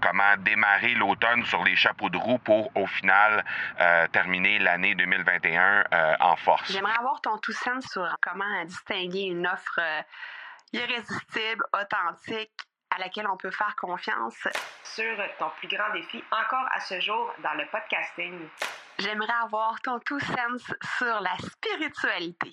comment démarrer l'automne sur les chapeaux de roue pour au final terminer l'année 2021 en force. J'aimerais avoir ton tout sens sur comment distinguer une offre irrésistible, authentique à laquelle on peut faire confiance. Sur ton plus grand défi encore à ce jour dans le podcasting. J'aimerais avoir ton tout sens sur la spiritualité.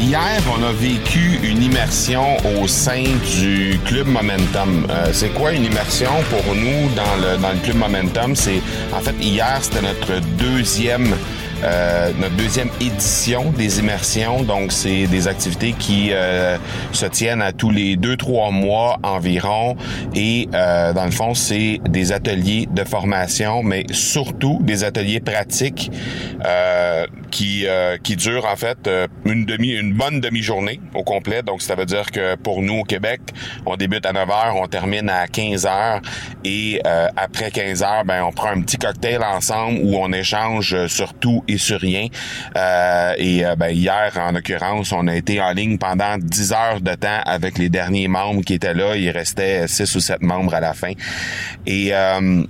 Hier, on a vécu une immersion au sein du Club Momentum. Euh, c'est quoi une immersion pour nous dans le, dans le Club Momentum? C'est en fait hier, c'était notre deuxième euh, notre deuxième édition des immersions. Donc, c'est des activités qui euh, se tiennent à tous les deux, trois mois environ. Et euh, dans le fond, c'est des ateliers de formation, mais surtout des ateliers pratiques qui, qui durent en fait une demi, une bonne demi-journée au complet. Donc, ça veut dire que pour nous au Québec, on débute à 9 h, on termine à 15 h et après 15 h, ben on prend un petit cocktail ensemble où on échange sur tout et sur rien. Euh, et euh, ben, hier, en l'occurrence, on a été en ligne pendant 10 heures de temps avec les derniers membres qui étaient là. Il restait 6 ou 7 membres à la fin. Et euh,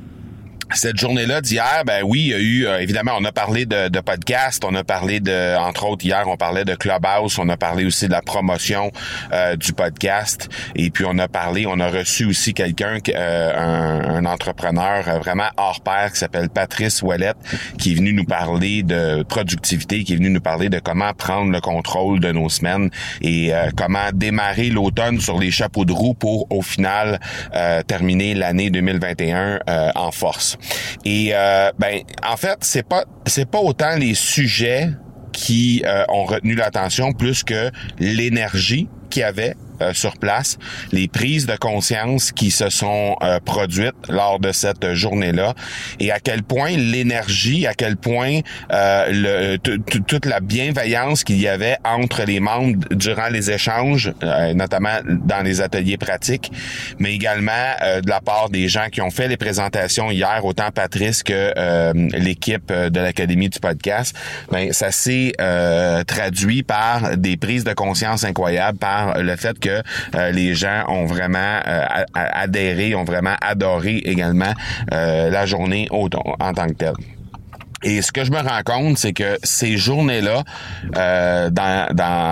cette journée-là d'hier, ben oui, il y a eu euh, évidemment, on a parlé de, de podcast, on a parlé de, entre autres hier, on parlait de Clubhouse, on a parlé aussi de la promotion euh, du podcast, et puis on a parlé, on a reçu aussi quelqu'un, euh, un, un, entrepreneur vraiment hors pair qui s'appelle Patrice Ouellette, qui est venu nous parler de productivité, qui est venu nous parler de comment prendre le contrôle de nos semaines et comment démarrer l'automne sur les chapeaux de roue pour au final terminer l'année 2021 en force. Et euh, ben, en fait, c'est pas c'est pas autant les sujets qui euh, ont retenu l'attention plus que l'énergie qu'il y avait euh, sur place, les prises de conscience qui se sont euh, produites lors de cette journée-là. Et à quel point l'énergie, à quel point euh, toute la bienveillance qu'il y avait entre les membres durant les échanges, notamment dans les ateliers pratiques, mais également de la part des gens qui ont fait les présentations hier, autant Patrice que l'équipe de l'Académie du podcast, ben ça s'est traduit par des prises de conscience incroyables, par le fait que euh, les gens ont vraiment euh, adhéré, ont vraiment adoré également euh, la journée en tant que telle. Et ce que je me rends compte, c'est que ces journées-là,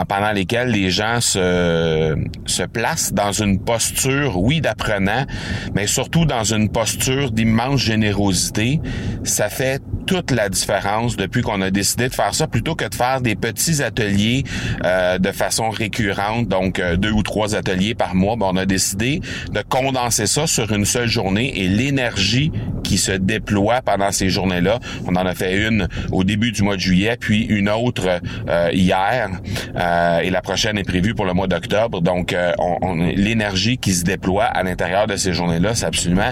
pendant lesquelles les gens se, se placent dans une posture, oui, d'apprenant, mais surtout dans une posture d'immense générosité, ça fait toute la différence depuis qu'on a décidé de faire ça, plutôt que de faire des petits ateliers euh, de façon récurrente, donc euh, deux ou trois ateliers par mois. Ben, on a décidé de condenser ça sur une seule journée et l'énergie qui se déploie pendant ces journées-là, on en a fait une au début du mois de juillet, puis une autre euh, hier, euh, et la prochaine est prévue pour le mois d'octobre. Donc, euh, on, l'énergie qui se déploie à l'intérieur de ces journées-là, c'est absolument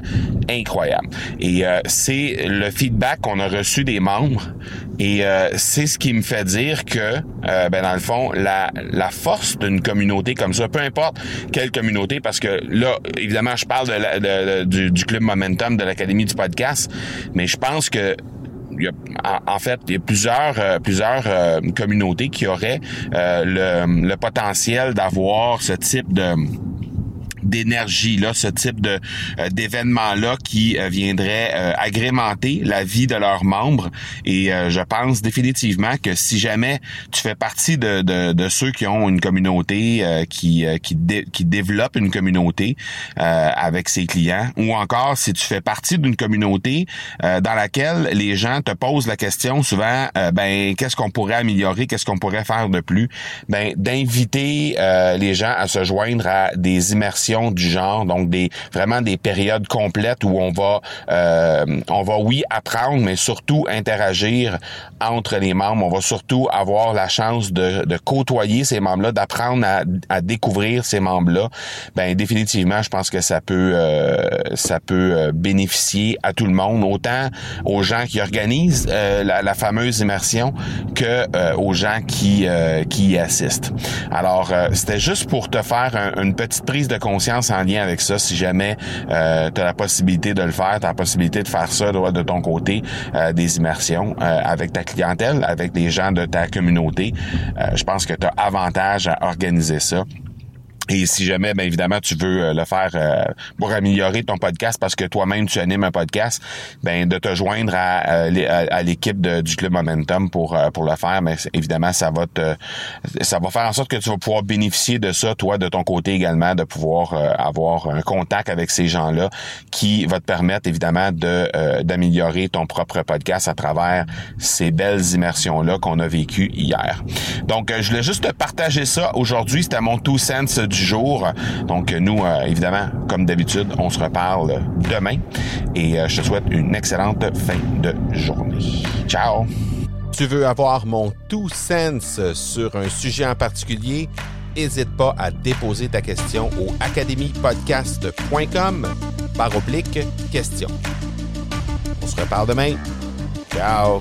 incroyable. Et c'est le feedback qu'on a reçu des membres, et c'est ce qui me fait dire que, ben dans le fond, la, la force d'une communauté comme ça, peu importe quelle communauté, parce que là, évidemment, je parle de, du, du club Momentum de l'Académie du podcast, mais je pense que en, fait, il y a plusieurs, euh, plusieurs euh, communautés qui auraient euh, le, le potentiel d'avoir ce type de d'énergie là, ce type de euh, d'événement là qui euh, viendrait euh, agrémenter la vie de leurs membres. Et je pense définitivement que si jamais tu fais partie de, de, de ceux qui ont une communauté qui qui, qui développe une communauté avec ses clients, ou encore si tu fais partie d'une communauté dans laquelle les gens te posent la question souvent, ben qu'est-ce qu'on pourrait améliorer, qu'est-ce qu'on pourrait faire de plus, ben d'inviter les gens à se joindre à des immersions du genre, donc des vraiment des périodes complètes où on va euh, on va oui apprendre, mais surtout interagir entre les membres. On va surtout avoir la chance de, de côtoyer ces membres-là, d'apprendre à, à, découvrir ces membres-là. Ben définitivement, je pense que ça peut euh, ça peut euh, bénéficier à tout le monde, autant aux gens qui organisent euh, la, la, fameuse immersion que aux gens qui qui y assistent. Alors c'était juste pour te faire une petite prise de conscience en lien avec ça, si jamais euh, tu as la possibilité de le faire, tu as la possibilité de faire ça de, ton côté, euh, des immersions euh, avec ta clientèle, avec les gens de ta communauté. Euh, je pense que tu as avantage à organiser ça. Et si jamais, bien évidemment, tu veux euh, le faire euh, pour améliorer ton podcast parce que toi-même tu animes un podcast, ben de te joindre à, euh, à, l'équipe du club Momentum pour pour le faire, mais évidemment ça va te ça va faire en sorte que tu vas pouvoir bénéficier de ça toi de ton côté également de pouvoir avoir un contact avec ces gens-là qui va te permettre évidemment de d'améliorer ton propre podcast à travers ces belles immersions là qu'on a vécues hier. Donc je voulais juste te partager ça aujourd'hui, c'était mon two cents du jour. Donc nous, euh, évidemment, comme d'habitude, on se reparle demain et euh, je te souhaite une excellente fin de journée. Ciao! Tu veux avoir mon tout sens sur un sujet en particulier? N'hésite pas à déposer ta question au academypodcast.com par oblique question. On se reparle demain. Ciao!